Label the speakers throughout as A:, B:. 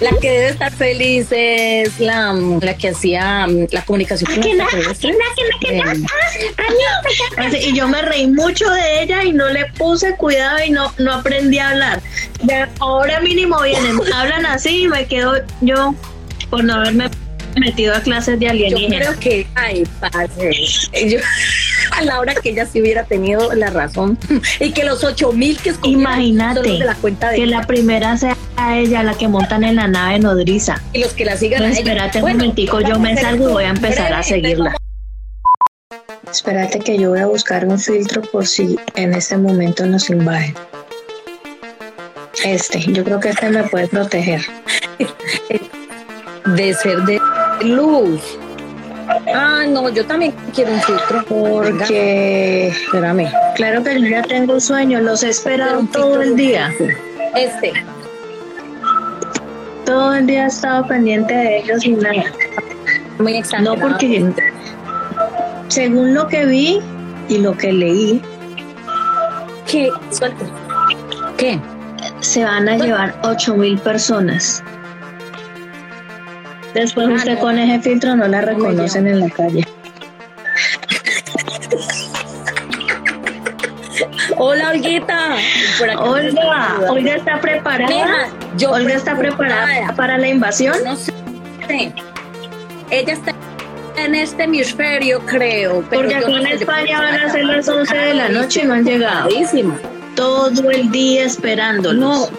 A: La que debe estar feliz es la, la que hacía mm, la comunicación con
B: Y yo me reí mucho de ella y no le puse cuidado y no, no aprendí a hablar. Ya, ahora mínimo vienen, hablan así y me quedo yo por no haberme metido a clases de
A: Yo
B: alienígenas.
A: creo que, ay, parce, yo, a la hora que ella sí hubiera tenido la razón y que los ocho mil que
B: Imagínate
A: de la cuenta de
B: que la primera sea ella la que montan en la nave nodriza.
A: y los que la sigan. a ella.
B: espérate un
A: Bueno,
B: momentico, yo me
A: a
B: salgo y voy a empezar
A: breve,
B: a seguirla. Espérate que yo voy a buscar un filtro por si en este momento nos invaden. Este, yo creo que este me puede proteger.
A: de ser de luz. Ah, no, yo también quiero un filtro.
B: Porque,
A: Espérame.
B: claro que yo ya tengo sueño, los he esperado todo el día.
A: Este.
B: Todo el día he estado pendiente de ellos y nada.
A: Muy exagerado.
B: No, porque según lo que vi y lo que leí,
A: ¿Qué? Suelta. ¿Qué?
B: se van a llevar 8 mil personas. Después
A: Ah,
B: usted
A: no.
B: con ese filtro no la reconocen en la calle.
A: Hola, Olguita. Está
B: Olga, está preparada.
A: Mija, yo
B: Olga está preparada
A: preocupada.
B: para la invasión.
A: No sé. Ella está en este hemisferio, creo. pero
B: Porque aquí
A: no
B: en España van a ser las 11 de la noche y no han llegado. Todo el día
A: No,
B: esperándolos.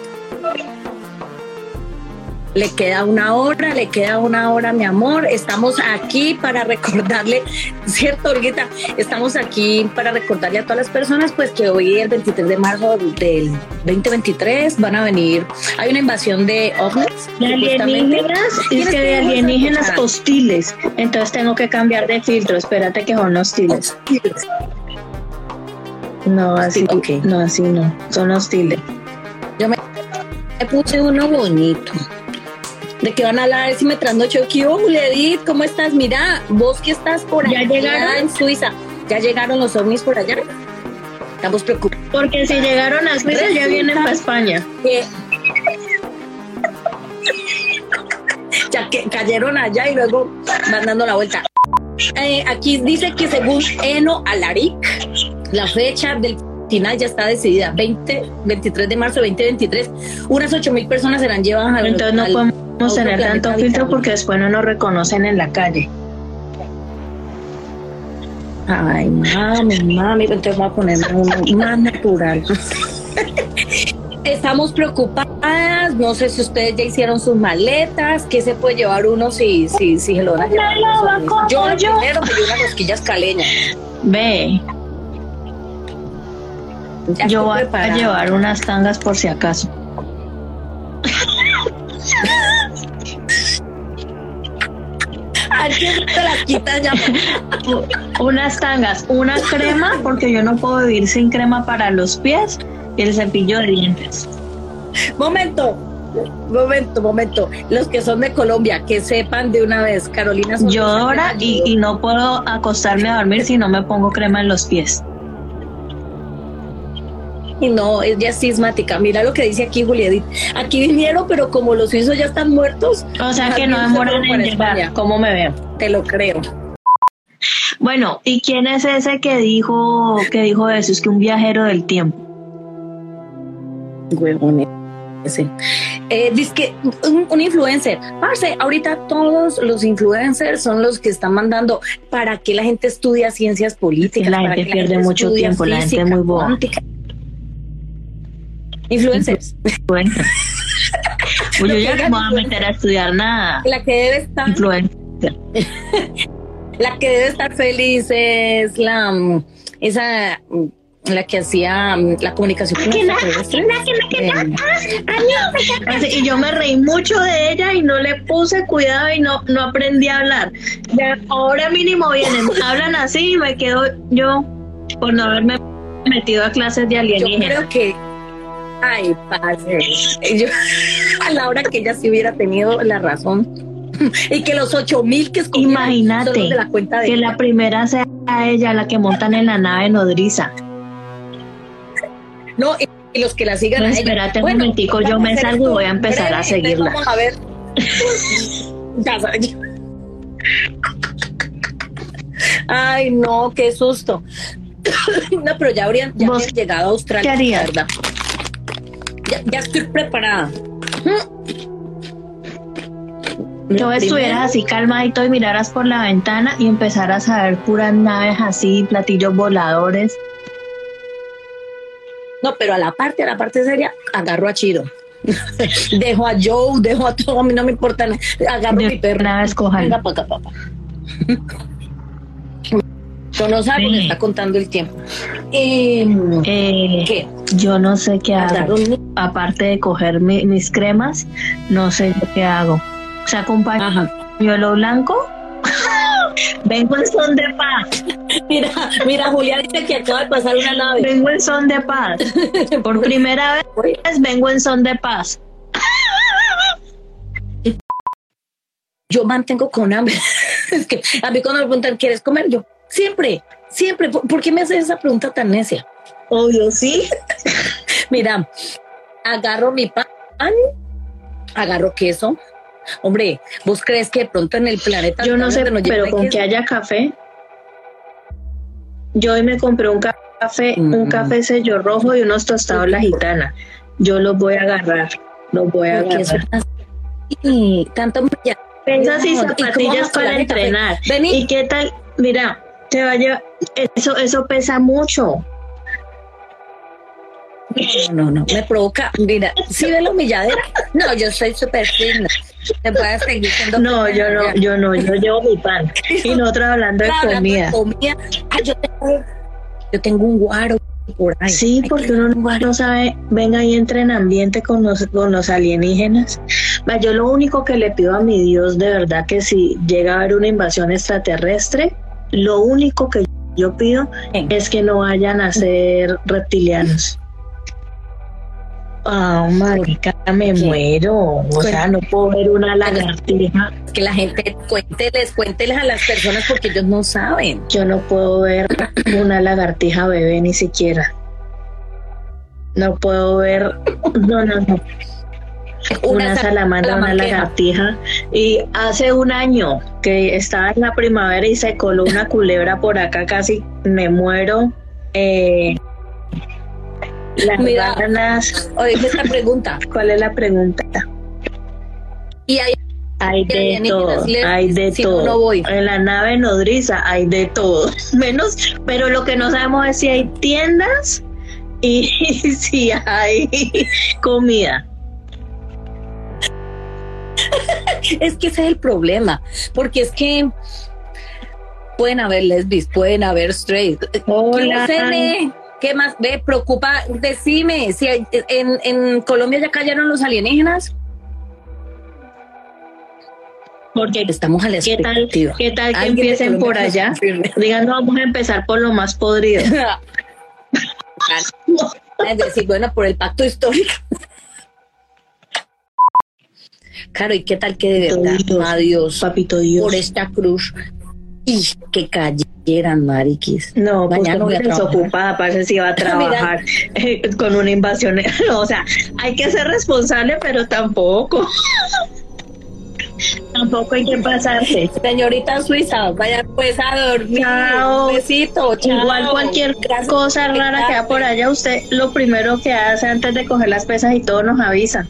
A: Le queda una hora, le queda una hora, mi amor. Estamos aquí para recordarle, ¿cierto, Olguita? Estamos aquí para recordarle a todas las personas, pues que hoy, el 23 de marzo del 2023, van a venir. Hay una invasión de ovnis.
B: De alienígenas, es
A: ¿Quiénes
B: que de alienígenas hostiles. Entonces tengo que cambiar de filtro. Espérate que son hostiles. No, así,
A: Ok.
B: no, así no. Son hostiles.
A: Me puse uno bonito. ¿De qué van a hablar? Si me trasnocho, ¿qué Juliedit? ¿Cómo estás? Mira, vos que estás por
B: ¿Ya
A: allá
B: llegaron?
A: en Suiza. ¿Ya llegaron los ovnis por allá? Estamos preocupados.
B: Porque si llegaron a Suiza ya vienen para España.
A: que- ya que cayeron allá y luego van dando la vuelta. Eh, aquí dice que según Eno Alaric, la fecha del final ya está decidida, 20, 23 de marzo de 2023. Unas 8 mil personas serán llevadas al
B: Entonces no
A: al-
B: podemos
A: otro
B: tener tanto filtro porque después no nos reconocen en la calle.
A: Ay, mami, mami, entonces voy a ponerme uno más natural. Estamos preocupadas, no sé si ustedes ya hicieron sus maletas, ¿qué se puede llevar uno si, si, si se lo van a llevar? Yo lo primero me llevo unas rosquillas caleñas.
B: Ve,
A: Ya
B: yo voy a
A: preparada.
B: llevar unas tangas por si acaso.
A: Ay, que te las quitas ya.
B: Unas tangas, una crema, porque yo no puedo vivir sin crema para los pies y el cepillo de dientes.
A: Momento, momento, momento. Los que son de Colombia, que sepan de una vez, Carolina.
B: Yo ahora y no puedo acostarme a dormir si no me pongo crema en los pies.
A: Y no, ella es sismática. Mira lo que dice aquí Juliedit. Aquí vinieron, pero como los suizos ya están muertos,
B: O sea que no demoran en llegar.
A: España.
B: ¿Cómo me veo?
A: te lo creo.
B: Bueno, ¿y quién es ese que dijo que dijo eso? Es que un viajero del tiempo.
A: Huevón ese. Eh, dice que un, un influencer. Parce, ahorita todos los influencers son los que están mandando para que la gente estudia ciencias políticas.
B: La
A: para
B: gente
A: que
B: pierde mucho
A: estudie
B: tiempo, la gente es
A: física
B: muy boba.
A: cuántica. Influencers.
B: Pues yo ya no me voy a meter a estudiar nada.
A: La que debe estar,
B: Influencer.
A: la que debe estar feliz es la mm, esa mm, la que hacía mm, la comunicación
B: Y yo me reí mucho de ella y no le puse cuidado y no, no aprendí a hablar. Ya, ahora mínimo vienen, hablan así y me quedo yo por no haberme metido a clases de
A: yo
B: alienígenas.
A: creo que ay padre yo, a la hora que ella sí hubiera tenido la razón y que los ocho mil que
B: Imagínate
A: son de la cuenta de
B: que
A: ella.
B: la primera sea ella la que montan en la nave nodriza.
A: no y, los que la sigan
B: No,
A: ella.
B: espérate un momentico, yo me salgo y voy a empezar a
A: breve,
B: seguirla.
A: Vamos a ver. ya sabes. Ay, no, qué susto. no, pero ya habrían, ya
B: ¿Vos
A: habrían llegado a Australia.
B: qué harías?
A: verdad. Ya, ya estoy preparada.
B: Yo
A: Lo
B: estuvieras así calmadito y miraras por la ventana y empezaras a ver puras naves así, platillos voladores.
A: No, pero a la parte, a la parte seria, agarro a Chido. dejo a Joe, dejo a todo, a mí no me importa. nada. Agarro a mi perro.
B: una vez cojan.
A: Venga acá, papá. Yo no sabe porque
B: Sí.
A: está contando el tiempo. Eh,
B: Eh,
A: ¿Qué?
B: yo no sé qué hago. Aparte de coger mi- mis cremas, no sé qué hago. Saco un
A: Ajá.
B: pañuelo blanco. Vengo en son de paz.
A: Mira, mira, Julián dice que acaba de pasar una nave.
B: Vengo en son de paz. Por primera vez vengo en son de paz.
A: Yo mantengo con hambre. es que a mí cuando me preguntan, ¿quieres comer? Yo, siempre, siempre. ¿Por, qué me haces esa pregunta tan necia?
B: Obvio, sí.
A: Mira, agarro mi pan, agarro queso. Hombre, ¿vos crees que de pronto en el planeta
B: Yo no sé, pero con
A: queso?
B: que haya café. Yo hoy me compré un ca- café, un
A: Mm.
B: café sello rojo y unos tostados la gitana. Yo los voy a agarrar, los voy a
A: Porque
B: agarrar.
A: tanto.
B: Pesas y
A: ¿Y cómo vamos
B: zapatillas para
A: café?
B: entrenar. ¿Y qué tal? Mira, te va a llevar, eso, eso pesa mucho.
A: No, no, no, me provoca. Mira, si ve la humilladera, no, yo soy súper fina. Te puedes seguir siendo.
B: No, yo no, yo no, yo llevo mi pan. Y nosotros hablando de
A: Hablando
B: comida.
A: comida. Ay, yo tengo, yo tengo un guaro por ahí.
B: Sí, porque uno no, sabe, venga y entra en ambiente con los, con los alienígenas. Yo lo único que le pido a mi Dios, de verdad, que si llega a haber una invasión extraterrestre, lo único que yo pido es que no vayan a ser reptilianos. Ah, marica, me
A: ¿Qué?
B: muero. O sea, no puedo ver una lagartija.
A: que la gente cuénteles, cuénteles a las personas porque ellos no saben.
B: Yo no puedo ver una lagartija bebé ni siquiera. No puedo ver. No, no, no. Una, salamandra, una lagartija. Y hace un año que estaba en la primavera y se coló una culebra por acá, casi me muero. Eh, las
A: Mira.
B: ganas.
A: Oye, esta pregunta.
B: ¿Cuál es la pregunta?
A: Y hay
B: Hay de todo, hay de
A: si no,
B: todo.
A: no voy.
B: En la nave nodriza hay de todo. Menos, pero lo que no sabemos es si hay tiendas y si hay comida.
A: Es que ese es el problema, porque es que pueden haber lesbis, pueden haber straight.
B: Hola.
A: ¿Qué? ¿Qué más? Ve, preocupa, decime, si hay- en, en Colombia ya cayeron los alienígenas,
B: Porque
A: estamos a la
B: ¿qué tal, qué tal que empiecen por allá? Digan, no, vamos a empezar por lo más podrido.
A: Es decir, bueno, por el pacto histórico. Claro, ¿y qué tal que de verdad,
B: Dios,
A: adiós,
B: Papito Dios.
A: por esta cruz y que cayeran, mariquis?
B: No, pues
A: Mañana a trabajar.
B: desocupada, parece si va a trabajar eh, con una invasión. o sea, hay que ser responsable, pero tampoco. tampoco hay que pasarse.
A: Señorita Suiza, vaya pues a dormir.
B: Chao.
A: Un besito, chao.
B: Igual cualquier
A: Gracias
B: cosa rara que haya por allá, usted lo primero que hace antes de coger las pesas y todo nos avisa.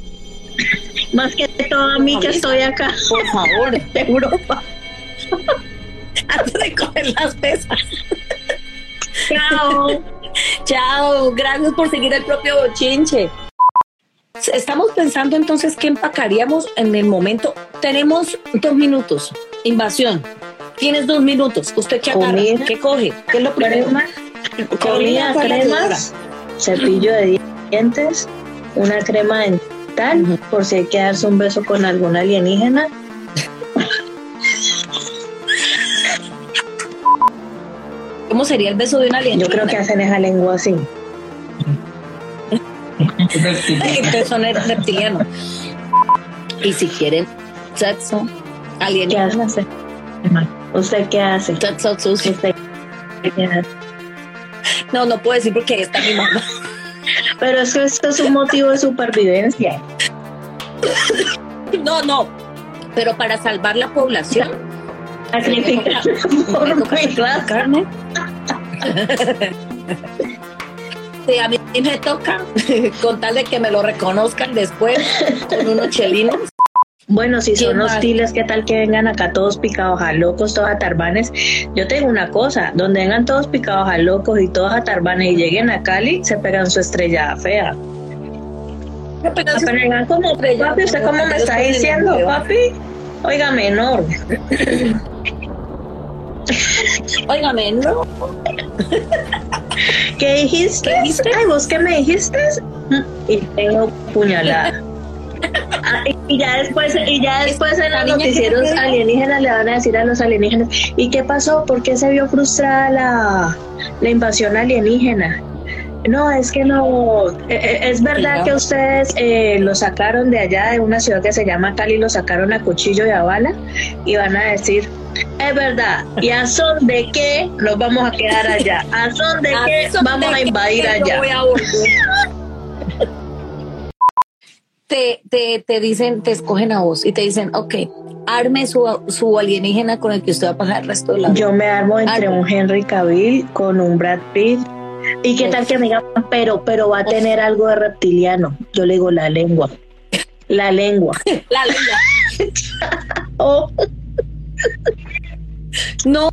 B: Más que todo a mí que estoy acá
A: Por favor,
B: de Europa.
A: antes de coger las pesas.
B: Chao.
A: Chao, gracias por seguir el propio bochinche. Estamos pensando entonces qué empacaríamos en el momento. Tenemos dos minutos. Invasión. Tienes dos minutos. ¿Usted qué agarra?
B: Comida.
A: ¿Qué coge? ¿Qué es lo primero?
B: Crema, Comida, cremas, cepillo de dientes, una crema dental, por si hay que darse un beso con algún alienígena.
A: ¿Cómo sería el beso de un alien?
B: Yo creo que hacen esa lengua así.
A: Son reptilianos. Y si quieren sexo,
B: ¿Qué
A: alienígena.
B: hace? ¿Usted qué hace?
A: Sexo.
B: ¿Usted qué hace?
A: No, no puedo decir porque ahí está mi mamá.
B: Pero es que esto es un motivo de supervivencia.
A: No, no. Pero para salvar la población,
B: Sacrificar por mi raza.
A: carne. Sí, a mí me toca con tal de que me lo reconozcan después con unos chelinos.
B: Bueno, si son hostiles, ¿qué tal que vengan acá todos picados a locos, todos a tarbanes? Yo tengo una cosa, donde vengan todos picados a locos y todos a tarbanes y lleguen a Cali, se pegan su estrellada fea. Pero vengan como, papi, ¿usted cómo me está diciendo, papi? Oiga, menor.
A: Óigame, no.
B: ¿Qué dijiste?
A: ¿Qué dijiste?
B: Ay, ¿vos qué me dijiste? Mm, Y tengo puñalada. Ah, y ya después, y ya después en los noticieros alienígenas le van a decir a los alienígenas, ¿y qué pasó? ¿Por qué se vio frustrada la, la invasión alienígena? No, es que no, eh, eh, es verdad que ustedes eh, lo sacaron de allá, de una ciudad que se llama Cali, lo sacaron a cuchillo y a bala, y van a decir, es verdad, ¿y a son de qué nos vamos a quedar allá? ¿A son de qué vamos a invadir
A: yo
B: allá?
A: voy a volver. Te, te, te dicen, te escogen a vos y te dicen, ok, arme su, su alienígena con el que usted va a pasar el resto de la vida.
B: Yo me armo entre un Henry Cavill con un Brad Pitt. ¿Y qué tal que me digan, pero, pero va a tener algo de reptiliano? Yo le digo la lengua. La lengua.
A: La lengua.
B: Oh,
A: No,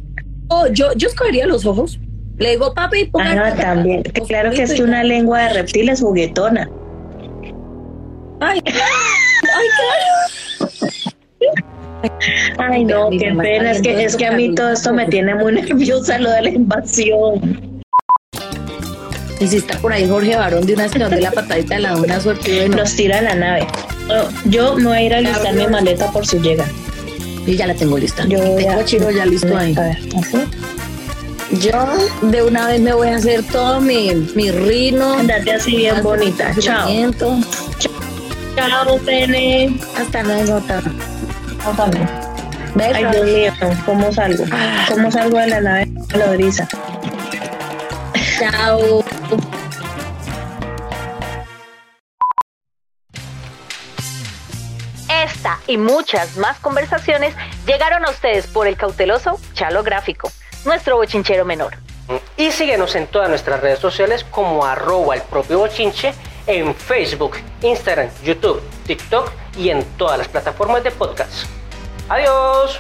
A: no, yo, yo escogería los ojos. Le digo, papi, ponga
B: ah, también. Claro que es que una lengua de reptil es juguetona.
A: Ay, ay,
B: Ay, no, qué pena. Es que, es que a mí todo esto me tiene muy nerviosa, lo de la invasión.
A: Y si está por ahí Jorge Barón de una vez que donde la patadita de la una suerte
B: Nos tira a la nave. Oh, Yo me voy a ir a listar mi maleta por si llega.
A: y ya la tengo lista.
B: Yo
A: tengo
B: a
A: Chiro ya listo ahí.
B: A ver, ¿así?
A: Yo de una vez me voy a hacer todo mi, mi rino.
B: Andate así bien bonita.
A: Chao.
B: Chao. Pene.
A: Hasta luego. Tata.
B: Ay,
A: Besos.
B: Dios mío, ¿cómo salgo? ¿Cómo salgo de la nave nodriza?
A: Chao.
C: Esta y muchas más conversaciones llegaron a ustedes por el cauteloso Chalo Gráfico, nuestro bochinchero menor.
D: Y síguenos en todas nuestras redes sociales como arroba el propio bochinche en Facebook, Instagram, YouTube, TikTok y en todas las plataformas de podcast. Adiós.